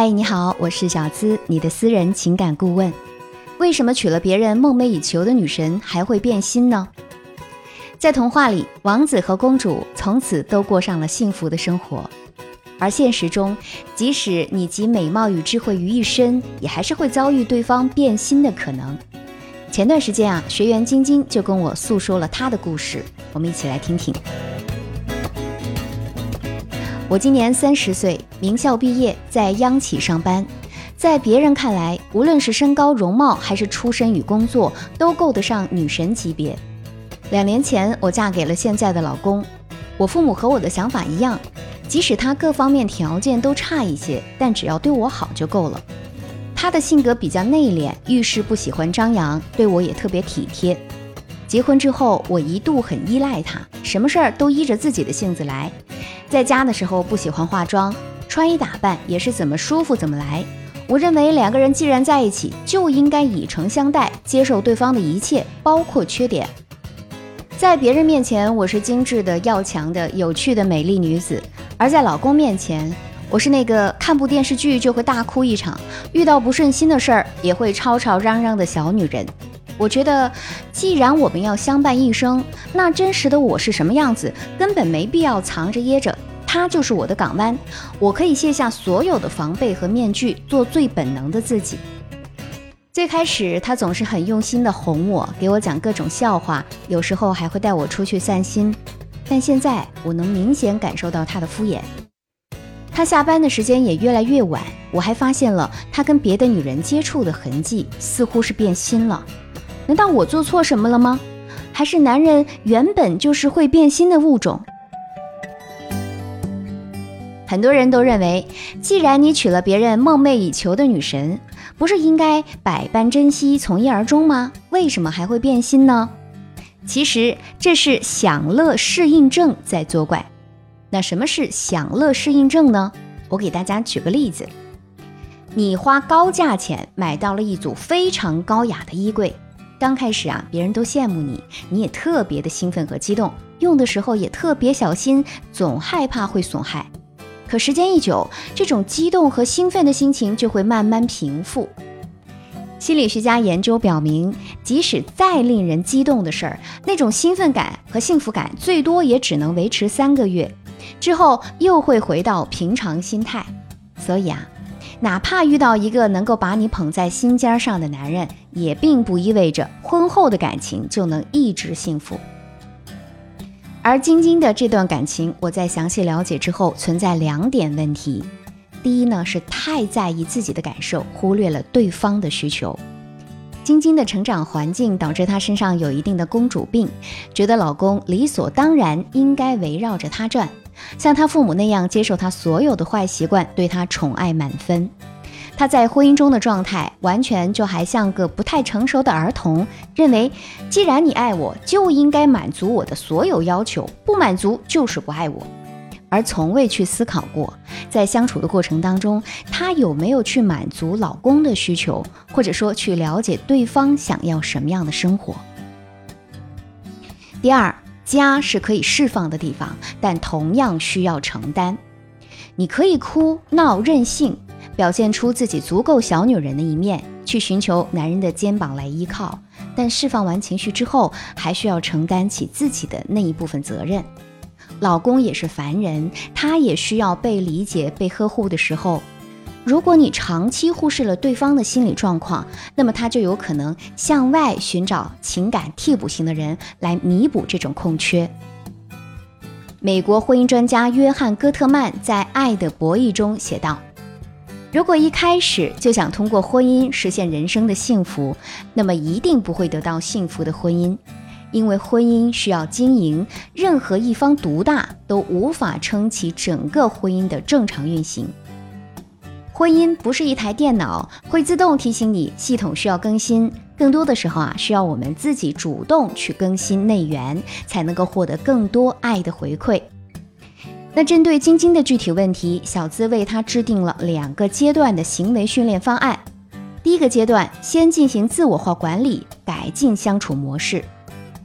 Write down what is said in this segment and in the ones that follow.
嗨，你好，我是小资，你的私人情感顾问。为什么娶了别人梦寐以求的女神还会变心呢？在童话里，王子和公主从此都过上了幸福的生活，而现实中，即使你集美貌与智慧于一身，也还是会遭遇对方变心的可能。前段时间啊，学员晶晶就跟我诉说了她的故事，我们一起来听听。我今年三十岁，名校毕业，在央企上班。在别人看来，无论是身高、容貌，还是出身与工作，都够得上女神级别。两年前，我嫁给了现在的老公。我父母和我的想法一样，即使他各方面条件都差一些，但只要对我好就够了。他的性格比较内敛，遇事不喜欢张扬，对我也特别体贴。结婚之后，我一度很依赖他，什么事儿都依着自己的性子来。在家的时候不喜欢化妆，穿衣打扮也是怎么舒服怎么来。我认为两个人既然在一起，就应该以诚相待，接受对方的一切，包括缺点。在别人面前，我是精致的、要强的、有趣的美丽女子；而在老公面前，我是那个看部电视剧就会大哭一场，遇到不顺心的事儿也会吵吵嚷嚷的小女人。我觉得，既然我们要相伴一生，那真实的我是什么样子，根本没必要藏着掖着。他就是我的港湾，我可以卸下所有的防备和面具，做最本能的自己。最开始，他总是很用心的哄我，给我讲各种笑话，有时候还会带我出去散心。但现在，我能明显感受到他的敷衍。他下班的时间也越来越晚，我还发现了他跟别的女人接触的痕迹，似乎是变心了。难道我做错什么了吗？还是男人原本就是会变心的物种？很多人都认为，既然你娶了别人梦寐以求的女神，不是应该百般珍惜、从一而终吗？为什么还会变心呢？其实这是享乐适应症在作怪。那什么是享乐适应症呢？我给大家举个例子：你花高价钱买到了一组非常高雅的衣柜。刚开始啊，别人都羡慕你，你也特别的兴奋和激动，用的时候也特别小心，总害怕会损害。可时间一久，这种激动和兴奋的心情就会慢慢平复。心理学家研究表明，即使再令人激动的事儿，那种兴奋感和幸福感最多也只能维持三个月，之后又会回到平常心态。所以啊。哪怕遇到一个能够把你捧在心尖上的男人，也并不意味着婚后的感情就能一直幸福。而晶晶的这段感情，我在详细了解之后，存在两点问题。第一呢，是太在意自己的感受，忽略了对方的需求。晶晶的成长环境导致她身上有一定的公主病，觉得老公理所当然应该围绕着她转。像他父母那样接受他所有的坏习惯，对他宠爱满分。他在婚姻中的状态完全就还像个不太成熟的儿童，认为既然你爱我，就应该满足我的所有要求，不满足就是不爱我，而从未去思考过，在相处的过程当中，他有没有去满足老公的需求，或者说去了解对方想要什么样的生活。第二。家是可以释放的地方，但同样需要承担。你可以哭闹任性，表现出自己足够小女人的一面，去寻求男人的肩膀来依靠。但释放完情绪之后，还需要承担起自己的那一部分责任。老公也是凡人，他也需要被理解、被呵护的时候。如果你长期忽视了对方的心理状况，那么他就有可能向外寻找情感替补型的人来弥补这种空缺。美国婚姻专家约翰·戈特曼在《爱的博弈》中写道：“如果一开始就想通过婚姻实现人生的幸福，那么一定不会得到幸福的婚姻，因为婚姻需要经营，任何一方独大都无法撑起整个婚姻的正常运行。”婚姻不是一台电脑，会自动提醒你系统需要更新。更多的时候啊，需要我们自己主动去更新内源，才能够获得更多爱的回馈。那针对晶晶的具体问题，小资为她制定了两个阶段的行为训练方案。第一个阶段，先进行自我化管理，改进相处模式。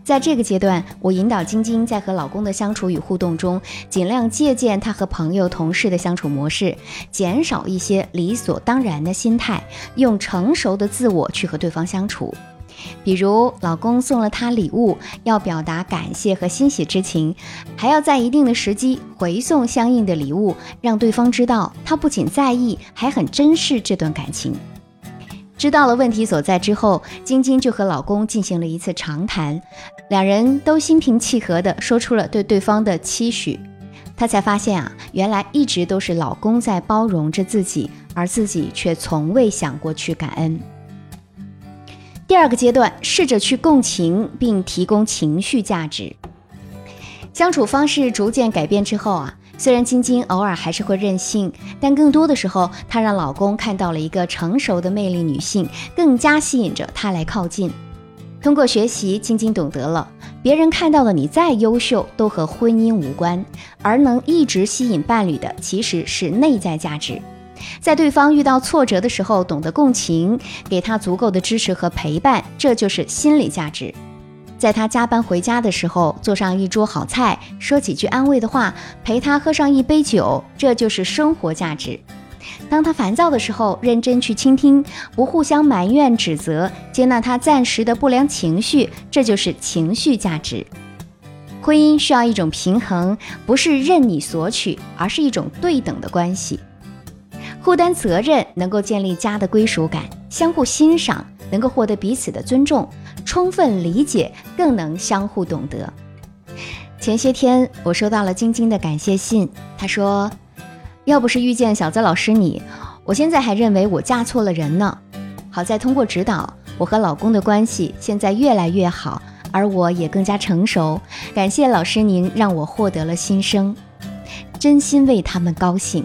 在这个阶段，我引导晶晶在和老公的相处与互动中，尽量借鉴他和朋友、同事的相处模式，减少一些理所当然的心态，用成熟的自我去和对方相处。比如，老公送了她礼物，要表达感谢和欣喜之情，还要在一定的时机回送相应的礼物，让对方知道他不仅在意，还很珍视这段感情。知道了问题所在之后，晶晶就和老公进行了一次长谈，两人都心平气和地说出了对对方的期许。她才发现啊，原来一直都是老公在包容着自己，而自己却从未想过去感恩。第二个阶段，试着去共情并提供情绪价值。相处方式逐渐改变之后啊。虽然晶晶偶尔还是会任性，但更多的时候，她让老公看到了一个成熟的魅力女性，更加吸引着他来靠近。通过学习，晶晶懂得了，别人看到的你再优秀，都和婚姻无关，而能一直吸引伴侣的，其实是内在价值。在对方遇到挫折的时候，懂得共情，给他足够的支持和陪伴，这就是心理价值。在他加班回家的时候，做上一桌好菜，说几句安慰的话，陪他喝上一杯酒，这就是生活价值。当他烦躁的时候，认真去倾听，不互相埋怨指责，接纳他暂时的不良情绪，这就是情绪价值。婚姻需要一种平衡，不是任你索取，而是一种对等的关系。互担责任，能够建立家的归属感；相互欣赏，能够获得彼此的尊重。充分理解，更能相互懂得。前些天我收到了晶晶的感谢信，她说：“要不是遇见小泽老师你，我现在还认为我嫁错了人呢。好在通过指导，我和老公的关系现在越来越好，而我也更加成熟。感谢老师您，让我获得了新生，真心为他们高兴。”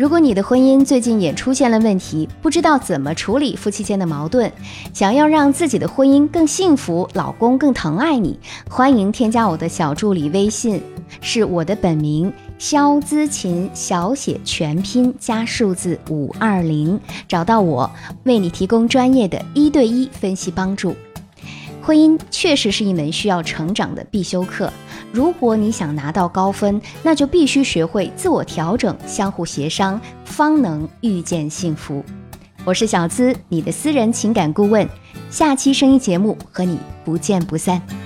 如果你的婚姻最近也出现了问题，不知道怎么处理夫妻间的矛盾，想要让自己的婚姻更幸福，老公更疼爱你，欢迎添加我的小助理微信，是我的本名肖姿琴，小写全拼加数字五二零，找到我，为你提供专业的一对一分析帮助。婚姻确实是一门需要成长的必修课。如果你想拿到高分，那就必须学会自我调整、相互协商，方能遇见幸福。我是小资，你的私人情感顾问。下期声音节目和你不见不散。